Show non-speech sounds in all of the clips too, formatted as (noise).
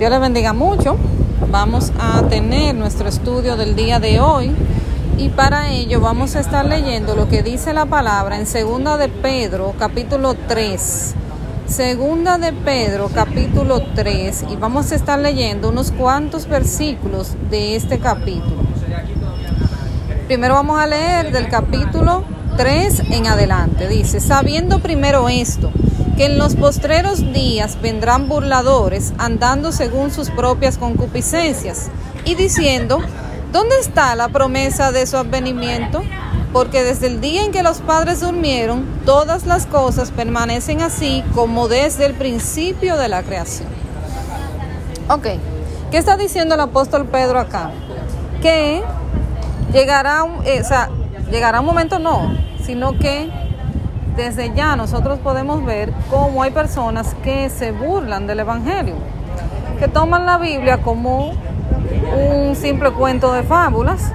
Dios les bendiga mucho. Vamos a tener nuestro estudio del día de hoy y para ello vamos a estar leyendo lo que dice la palabra en Segunda de Pedro, capítulo 3. Segunda de Pedro, capítulo 3 y vamos a estar leyendo unos cuantos versículos de este capítulo. Primero vamos a leer del capítulo 3 en adelante. Dice, sabiendo primero esto, que en los postreros días vendrán burladores andando según sus propias concupiscencias y diciendo, ¿dónde está la promesa de su advenimiento? Porque desde el día en que los padres durmieron, todas las cosas permanecen así como desde el principio de la creación. Ok, ¿qué está diciendo el apóstol Pedro acá? Que llegará eh, o sea, llegará un momento no, sino que desde ya nosotros podemos ver cómo hay personas que se burlan del Evangelio, que toman la Biblia como un simple cuento de fábulas,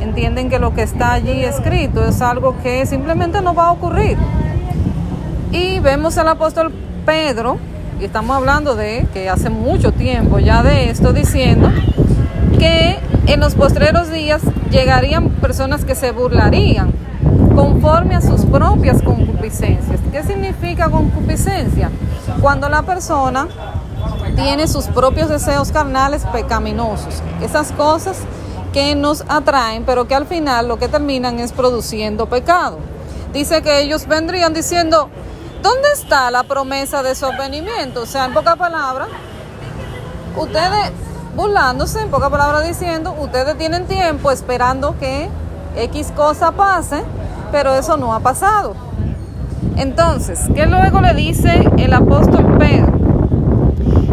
entienden que lo que está allí escrito es algo que simplemente no va a ocurrir. Y vemos al apóstol Pedro, y estamos hablando de que hace mucho tiempo ya de esto, diciendo que en los postreros días llegarían personas que se burlarían conforme a sus propias concupiscencias. ¿Qué significa concupiscencia? Cuando la persona tiene sus propios deseos carnales pecaminosos, esas cosas que nos atraen, pero que al final lo que terminan es produciendo pecado. Dice que ellos vendrían diciendo, ¿dónde está la promesa de su? O sea, en pocas palabras, ustedes burlándose, en pocas palabras diciendo, ustedes tienen tiempo esperando que X cosa pase pero eso no ha pasado. Entonces, ¿qué luego le dice el apóstol Pedro?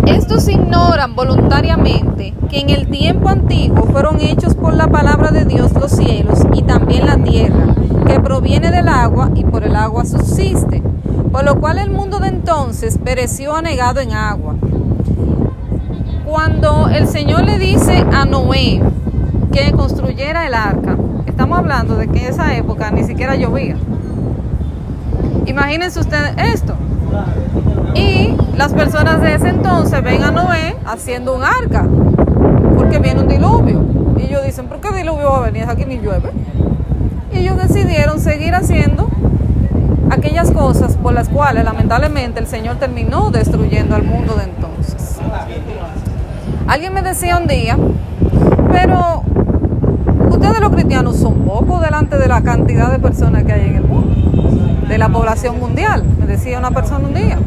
Estos ignoran voluntariamente que en el tiempo antiguo fueron hechos por la palabra de Dios los cielos y también la tierra, que proviene del agua y por el agua subsiste, por lo cual el mundo de entonces pereció anegado en agua. Cuando el Señor le dice a Noé que construyera el arca, Estamos hablando de que en esa época ni siquiera llovía. Imagínense ustedes esto. Y las personas de ese entonces ven a Noé haciendo un arca, porque viene un diluvio. Y ellos dicen, ¿por qué diluvio va a venir? Aquí ni llueve. Y ellos decidieron seguir haciendo aquellas cosas por las cuales lamentablemente el Señor terminó destruyendo al mundo de entonces. Alguien me decía un día, pero los cristianos son pocos delante de la cantidad de personas que hay en el mundo, de la población mundial, me decía una persona un día.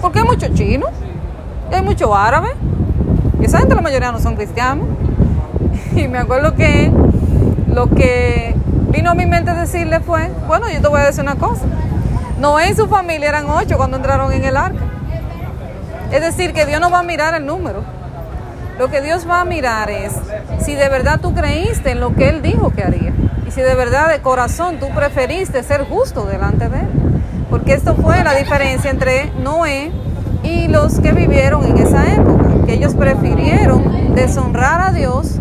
Porque hay muchos chinos, hay muchos árabes, y esa gente la mayoría no son cristianos. (laughs) Y me acuerdo que lo que vino a mi mente decirle fue, bueno, yo te voy a decir una cosa. Noé y su familia eran ocho cuando entraron en el arca. Es decir, que Dios no va a mirar el número lo que Dios va a mirar es si de verdad tú creíste en lo que Él dijo que haría. Y si de verdad de corazón tú preferiste ser justo delante de Él. Porque esto fue la diferencia entre Noé y los que vivieron en esa época. Que ellos prefirieron deshonrar a Dios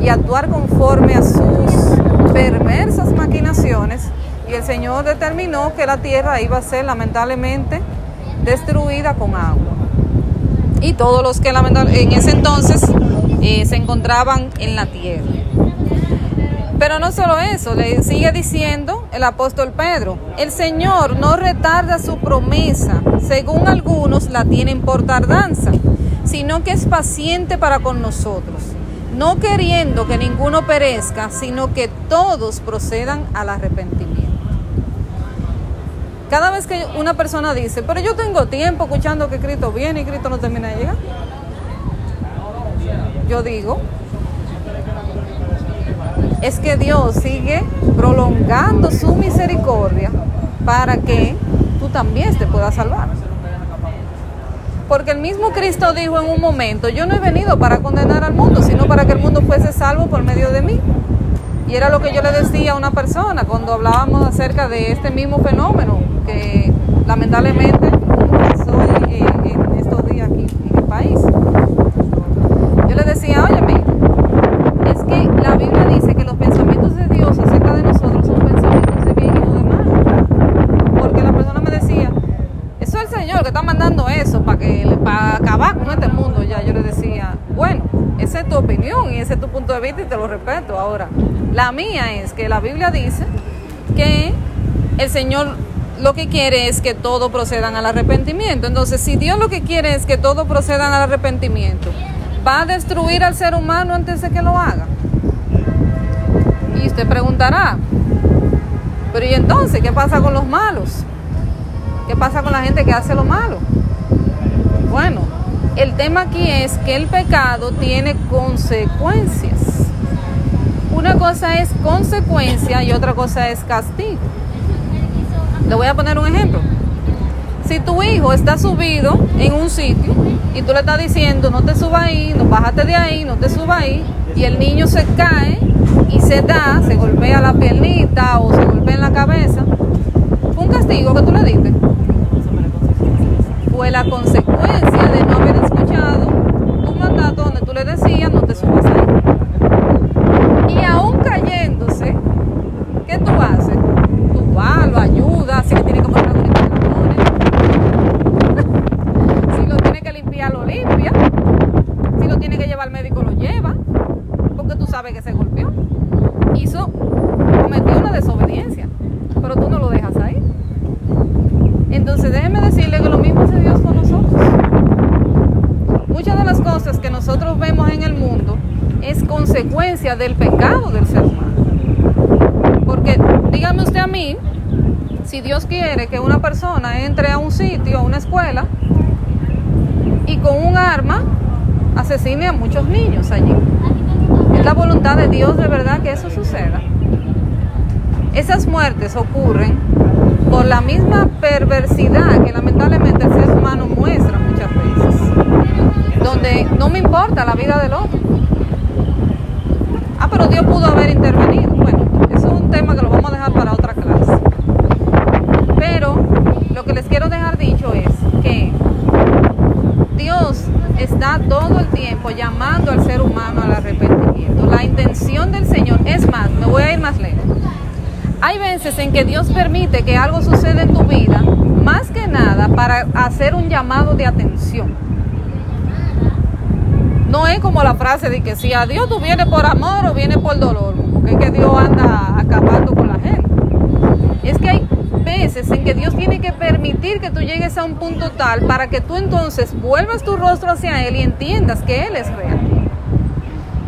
y actuar conforme a sus perversas maquinaciones. Y el Señor determinó que la tierra iba a ser lamentablemente destruida con agua y todos los que en ese entonces eh, se encontraban en la tierra. Pero no solo eso, le sigue diciendo el apóstol Pedro, el Señor no retarda su promesa, según algunos la tienen por tardanza, sino que es paciente para con nosotros, no queriendo que ninguno perezca, sino que todos procedan al arrepentimiento. Cada vez que una persona dice, pero yo tengo tiempo escuchando que Cristo viene y Cristo no termina de llegar, yo digo, es que Dios sigue prolongando su misericordia para que tú también te puedas salvar. Porque el mismo Cristo dijo en un momento, yo no he venido para condenar al mundo, sino para que el mundo fuese salvo por medio de mí. Y era lo que yo le decía a una persona cuando hablábamos acerca de este mismo fenómeno que lamentablemente pasó en, estos días aquí en el país. Yo le decía, óyeme, es que la Biblia dice que los pensamientos de Dios acerca de nosotros son pensamientos de bien y no de mal. Porque la persona me decía, eso es el Señor que está mandando eso para que para acabar con este mundo ya. Yo le decía, tu opinión y ese es tu punto de vista y te lo respeto. Ahora, la mía es que la Biblia dice que el Señor lo que quiere es que todos procedan al arrepentimiento. Entonces, si Dios lo que quiere es que todos procedan al arrepentimiento, ¿va a destruir al ser humano antes de que lo haga? Y usted preguntará, pero ¿y entonces qué pasa con los malos? ¿Qué pasa con la gente que hace lo malo? Bueno, el tema aquí es que el pecado tiene consecuencias. Una cosa es consecuencia y otra cosa es castigo. Le voy a poner un ejemplo. Si tu hijo está subido en un sitio y tú le estás diciendo no te subas ahí, no bájate de ahí, no te subas ahí, y el niño se cae y se da, se golpea la piernita o se golpea en la cabeza, un castigo que tú le diste. Fue la consecuencia de no haber escuchado tu mandato donde tú le decías no te subas ahí. Y aún cayéndose, ¿qué tú haces? Tú vas, lo ayudas, si le tiene que poner la Si lo tiene que limpiar, lo limpia. Si lo tiene que llevar al médico, lo lleva. Porque tú sabes que se golpeó. Hizo, cometió una desobediencia. Pero tú no lo dejas ahí. Entonces déjeme decirle que lo mismo hace Dios con nosotros. Muchas de las cosas que nosotros vemos en el mundo es del pecado del ser humano. Porque dígame usted a mí, si Dios quiere que una persona entre a un sitio, a una escuela, y con un arma asesine a muchos niños allí. Es la voluntad de Dios de verdad que eso suceda. Esas muertes ocurren por la misma perversidad que lamentablemente el ser humano muestra muchas veces, donde no me importa la vida del otro. Pero Dios pudo haber intervenido. Bueno, eso es un tema que lo vamos a dejar para otra clase. Pero lo que les quiero dejar dicho es que Dios está todo el tiempo llamando al ser humano al arrepentimiento. La intención del Señor es más, me voy a ir más lejos. Hay veces en que Dios permite que algo suceda en tu vida, más que nada para hacer un llamado de atención. No es como la frase de que si a Dios tú vienes por amor o vienes por dolor, porque es que Dios anda acabando con la gente. Es que hay veces en que Dios tiene que permitir que tú llegues a un punto tal para que tú entonces vuelvas tu rostro hacia Él y entiendas que Él es real.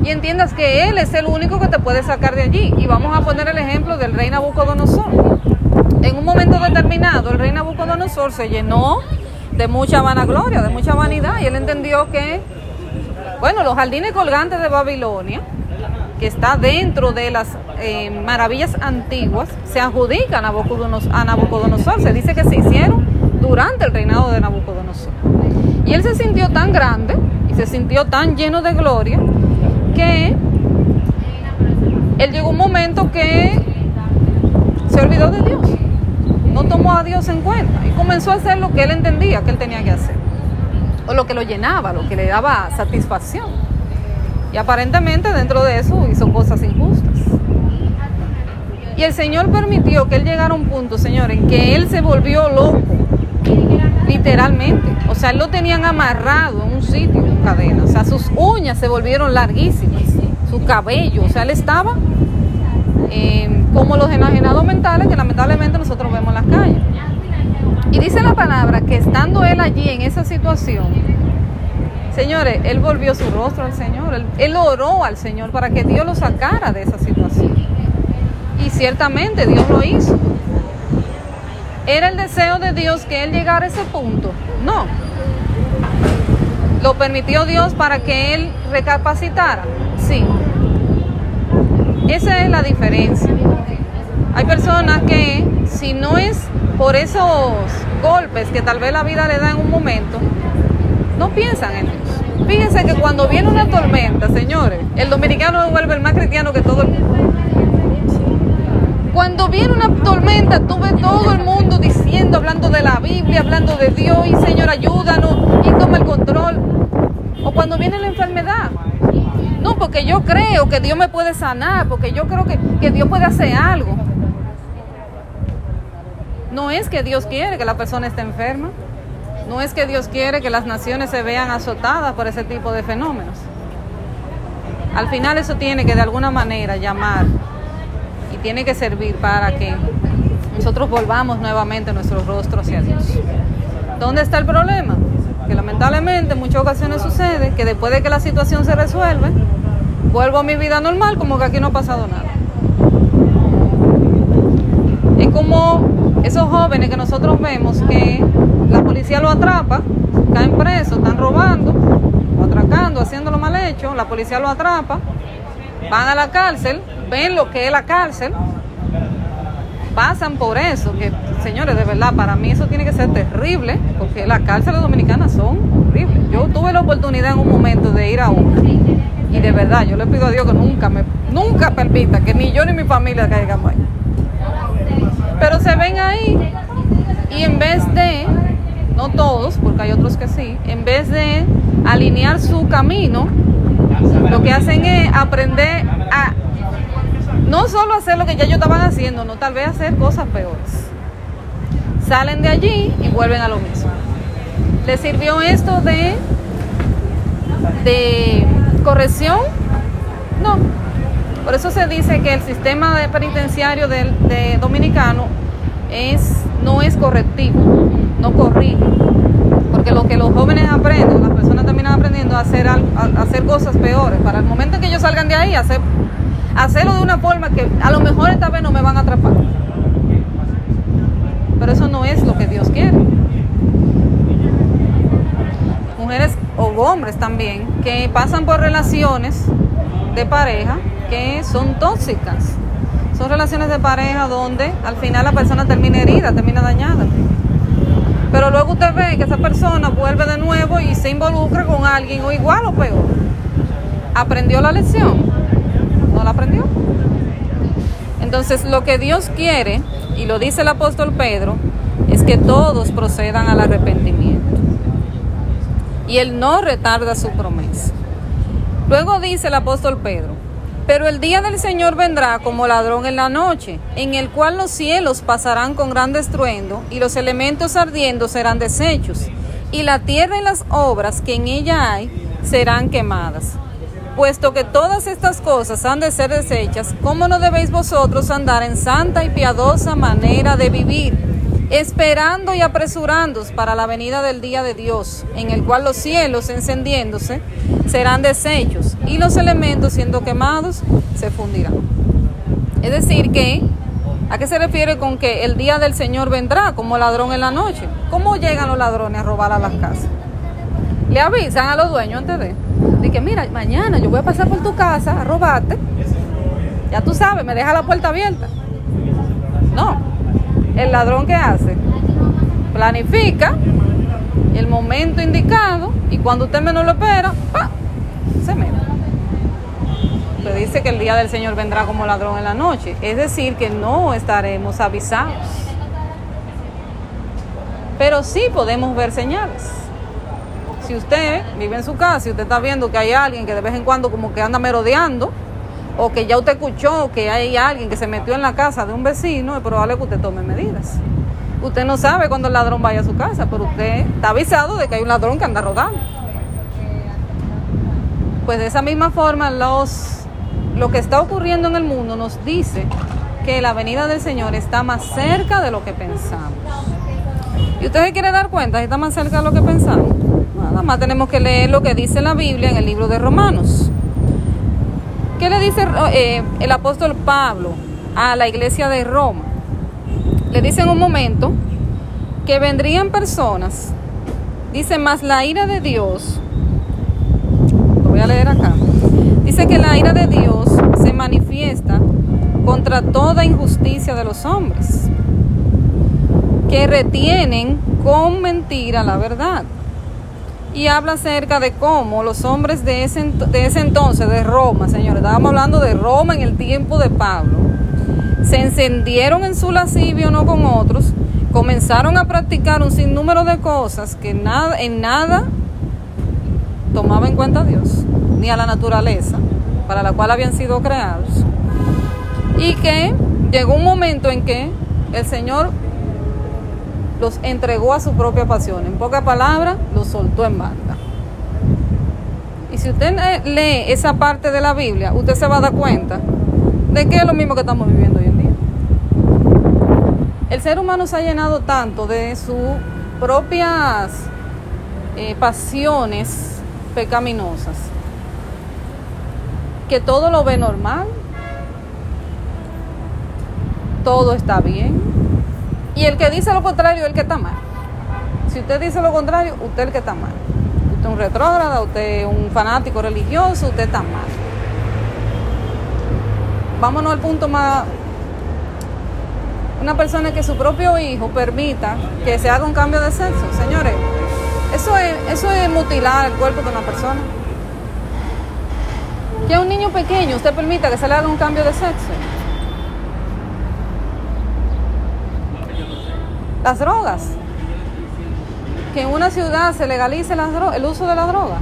Y entiendas que Él es el único que te puede sacar de allí. Y vamos a poner el ejemplo del rey Nabucodonosor. En un momento determinado, el rey Nabucodonosor se llenó de mucha vanagloria, de mucha vanidad, y él entendió que, bueno, los jardines colgantes de Babilonia, que está dentro de las eh, maravillas antiguas, se adjudican a Nabucodonosor. Se dice que se hicieron durante el reinado de Nabucodonosor. Y él se sintió tan grande y se sintió tan lleno de gloria que él llegó un momento que se olvidó de Dios, no tomó a Dios en cuenta y comenzó a hacer lo que él entendía que él tenía que hacer, o lo que lo llenaba, lo que le daba satisfacción. Y aparentemente dentro de eso hizo cosas injustas. Y el Señor permitió que él llegara a un punto, Señor, en que él se volvió loco, literalmente. O sea, él lo tenían amarrado en un sitio con cadena. O sea, sus uñas se volvieron larguísimas, su cabello. O sea, él estaba eh, como los enajenados mentales que lamentablemente nosotros vemos en las calles. Y dice la palabra que estando él allí en esa situación, señores, él volvió su rostro al Señor, él, él oró al Señor para que Dios lo sacara de esa situación. Y ciertamente Dios lo hizo. ¿Era el deseo de Dios que él llegara a ese punto? No. ¿Lo permitió Dios para que él recapacitara? Sí. Esa es la diferencia. Hay personas que si no es por esos golpes que tal vez la vida le da en un momento, no piensan en Dios. Fíjense que cuando viene una tormenta, señores, el dominicano vuelve el más cristiano que todo el mundo. Cuando viene una tormenta, tú ves todo el mundo diciendo, hablando de la Biblia, hablando de Dios, y Señor, ayúdanos, y toma el control. O cuando viene la enfermedad. No, porque yo creo que Dios me puede sanar, porque yo creo que, que Dios puede hacer algo. No es que Dios quiere que la persona esté enferma. No es que Dios quiere que las naciones se vean azotadas por ese tipo de fenómenos. Al final eso tiene que de alguna manera llamar y tiene que servir para que nosotros volvamos nuevamente nuestro rostro hacia Dios. ¿Dónde está el problema? Que lamentablemente en muchas ocasiones sucede que después de que la situación se resuelve, vuelvo a mi vida normal como que aquí no ha pasado nada. Es como esos jóvenes que nosotros vemos que la policía lo atrapa, caen presos, están robando, atracando, haciendo lo mal hecho, la policía lo atrapa, van a la cárcel, ven lo que es la cárcel, pasan por eso, que señores, de verdad, para mí eso tiene que ser terrible, porque las cárceles dominicanas son horribles. Yo tuve la oportunidad en un momento de ir a una, y de verdad, yo le pido a Dios que nunca me, nunca permita que ni yo ni mi familia caigamos ahí. Pero se ven ahí, y en vez de, no todos, porque hay otros que sí, en vez de alinear su camino, lo que hacen es aprender a no solo hacer lo que ya ellos estaban haciendo, no tal vez hacer cosas peores. Salen de allí y vuelven a lo mismo. ¿Les sirvió esto de, de corrección? No. Por eso se dice que el sistema de penitenciario de, dominicano es, no es correctivo, no corrige. Porque lo que los jóvenes aprenden, las personas terminan aprendiendo a hacer, a hacer cosas peores. Para el momento en que ellos salgan de ahí, hacer hacerlo de una forma que a lo mejor esta vez no me van a atrapar. Pero eso no es lo que Dios quiere. Mujeres o hombres también que pasan por relaciones de pareja que son tóxicas. Son relaciones de pareja donde al final la persona termina herida, termina dañada. Pero luego usted ve que esa persona vuelve de nuevo y se involucra con alguien o igual o peor. Aprendió la lección no la aprendió. Entonces lo que Dios quiere, y lo dice el apóstol Pedro, es que todos procedan al arrepentimiento. Y Él no retarda su promesa. Luego dice el apóstol Pedro, pero el día del Señor vendrá como ladrón en la noche, en el cual los cielos pasarán con gran estruendo y los elementos ardiendo serán deshechos, y la tierra y las obras que en ella hay serán quemadas. Puesto que todas estas cosas han de ser desechas, ¿cómo no debéis vosotros andar en santa y piadosa manera de vivir, esperando y apresurándoos para la venida del día de Dios, en el cual los cielos encendiéndose serán deshechos y los elementos siendo quemados se fundirán? Es decir, que ¿A qué se refiere con que el día del Señor vendrá como ladrón en la noche? ¿Cómo llegan los ladrones a robar a las casas? Le avisan a los dueños antes de de que mira, mañana yo voy a pasar por tu casa a robarte. Ya tú sabes, me deja la puerta abierta. No, el ladrón que hace, planifica el momento indicado y cuando usted menos lo espera, ¡pa! se mete. Pero dice que el día del Señor vendrá como ladrón en la noche. Es decir, que no estaremos avisados. Pero sí podemos ver señales si usted vive en su casa y usted está viendo que hay alguien que de vez en cuando como que anda merodeando, o que ya usted escuchó que hay alguien que se metió en la casa de un vecino, es probable que usted tome medidas. Usted no sabe cuándo el ladrón vaya a su casa, pero usted está avisado de que hay un ladrón que anda rodando. Pues de esa misma forma, los, lo que está ocurriendo en el mundo nos dice que la venida del Señor está más cerca de lo que pensamos. ¿Y usted se quiere dar cuenta? ¿Está más cerca de lo que pensamos? Nada más tenemos que leer lo que dice la Biblia en el libro de Romanos. ¿Qué le dice eh, el apóstol Pablo a la iglesia de Roma? Le dice en un momento que vendrían personas, dice más la ira de Dios, lo voy a leer acá, dice que la ira de Dios se manifiesta contra toda injusticia de los hombres, que retienen con mentira la verdad y habla acerca de cómo los hombres de ese, de ese entonces, de Roma, señores, estábamos hablando de Roma en el tiempo de Pablo, se encendieron en su lascivio uno con otros, comenzaron a practicar un sinnúmero de cosas que nada, en nada tomaba en cuenta a Dios, ni a la naturaleza para la cual habían sido creados, y que llegó un momento en que el Señor los entregó a su propia pasión. En pocas palabras, los soltó en banda. si usted lee esa parte de la Biblia, usted se va a dar cuenta de que es lo mismo que estamos viviendo hoy en día. El ser humano se ha llenado tanto de sus propias eh, pasiones pecaminosas que todo lo ve normal, todo está bien, y el que dice lo contrario es el que está mal. Si usted dice lo contrario, usted es el que está mal. Usted es un retrógrada, usted es un fanático religioso, usted está mal. Vámonos al punto más... Una persona que su propio hijo permita que se haga un cambio de sexo. Señores, eso es, eso es mutilar el cuerpo de una persona. Que a un niño pequeño usted permita que se le haga un cambio de sexo. Las drogas. Que en una ciudad se legalice el uso de la droga.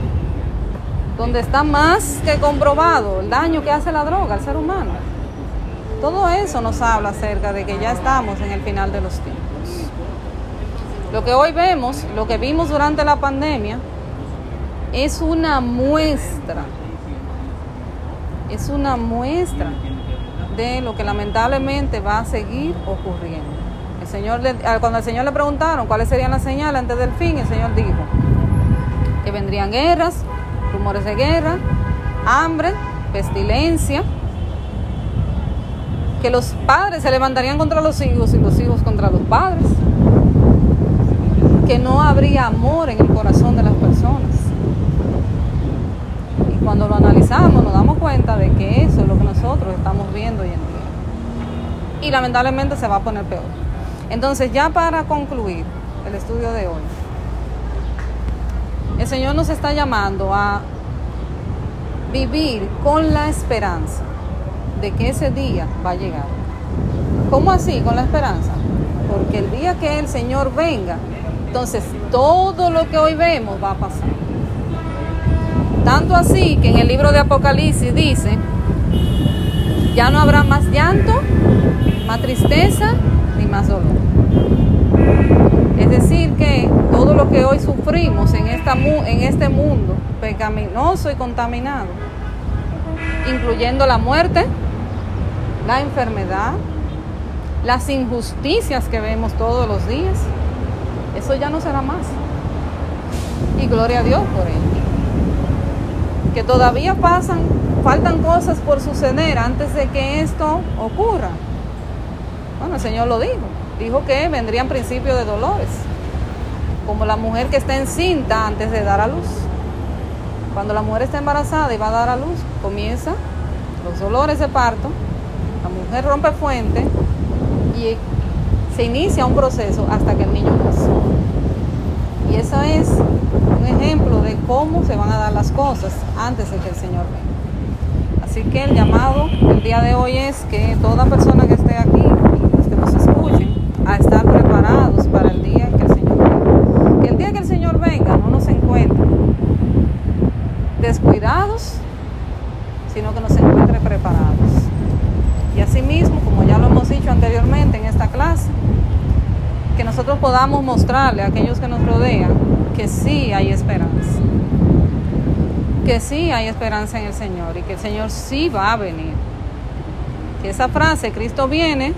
Donde está más que comprobado el daño que hace la droga al ser humano. Todo eso nos habla acerca de que ya estamos en el final de los tiempos. Lo que hoy vemos, lo que vimos durante la pandemia, es una muestra, es una muestra de lo que lamentablemente va a seguir ocurriendo. Señor cuando al Señor le preguntaron cuáles serían las señales antes del fin, el Señor dijo que vendrían guerras, rumores de guerra, hambre, pestilencia, que los padres se levantarían contra los hijos y los hijos contra los padres, que no habría amor en el corazón de las personas. Y cuando lo analizamos nos damos cuenta de que eso es lo que nosotros estamos viendo hoy en día. Y lamentablemente se va a poner peor. Entonces, ya para concluir el estudio de hoy, el Señor nos está llamando a vivir con la esperanza de que ese día va a llegar. ¿Cómo así? Con la esperanza. Porque el día que el Señor venga, entonces todo lo que hoy vemos va a pasar. Tanto así que en el libro de Apocalipsis dice, ya no habrá más llanto, más tristeza, más dolor. Es decir, que todo lo que hoy sufrimos en, esta, en este mundo pecaminoso y contaminado, incluyendo la muerte, la enfermedad, las injusticias que vemos todos los días, eso ya no será más. Y gloria a Dios por ello. Que todavía pasan, faltan cosas por suceder antes de que esto ocurra. Bueno, el Señor lo dijo. Dijo que vendrían principios de dolores, como la mujer que está encinta antes de dar a luz. Cuando la mujer está embarazada y va a dar a luz, comienza los dolores de parto, la mujer rompe fuente y se inicia un proceso hasta que el niño nace. Y eso es un ejemplo de cómo se van a dar las cosas antes de que el Señor venga. Así que el llamado el día de hoy es que toda persona que esté aquí a estar preparados para el día que el Señor venga. Que el día que el Señor venga no nos encuentre descuidados, sino que nos encuentre preparados. Y asimismo, como ya lo hemos dicho anteriormente en esta clase, que nosotros podamos mostrarle a aquellos que nos rodean que sí hay esperanza. Que sí hay esperanza en el Señor y que el Señor sí va a venir. Que esa frase, Cristo viene,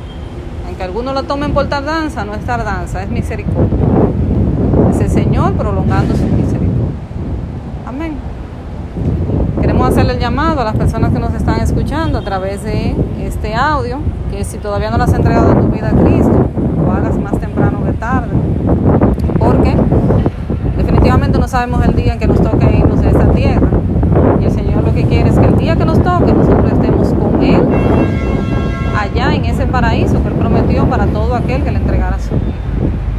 aunque algunos lo tomen por tardanza, no es tardanza, es misericordia. Es el Señor prolongando su misericordia. Amén. Queremos hacerle el llamado a las personas que nos están escuchando a través de este audio, que si todavía no le has entregado tu vida a Cristo, lo hagas más temprano que tarde. Porque definitivamente no sabemos el día en que nos toque irnos de esta tierra. Y el Señor lo que quiere es que el día que nos toque nosotros estemos con Él allá en ese paraíso que prometió para todo aquel que le entregara su vida.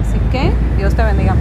Así que Dios te bendiga.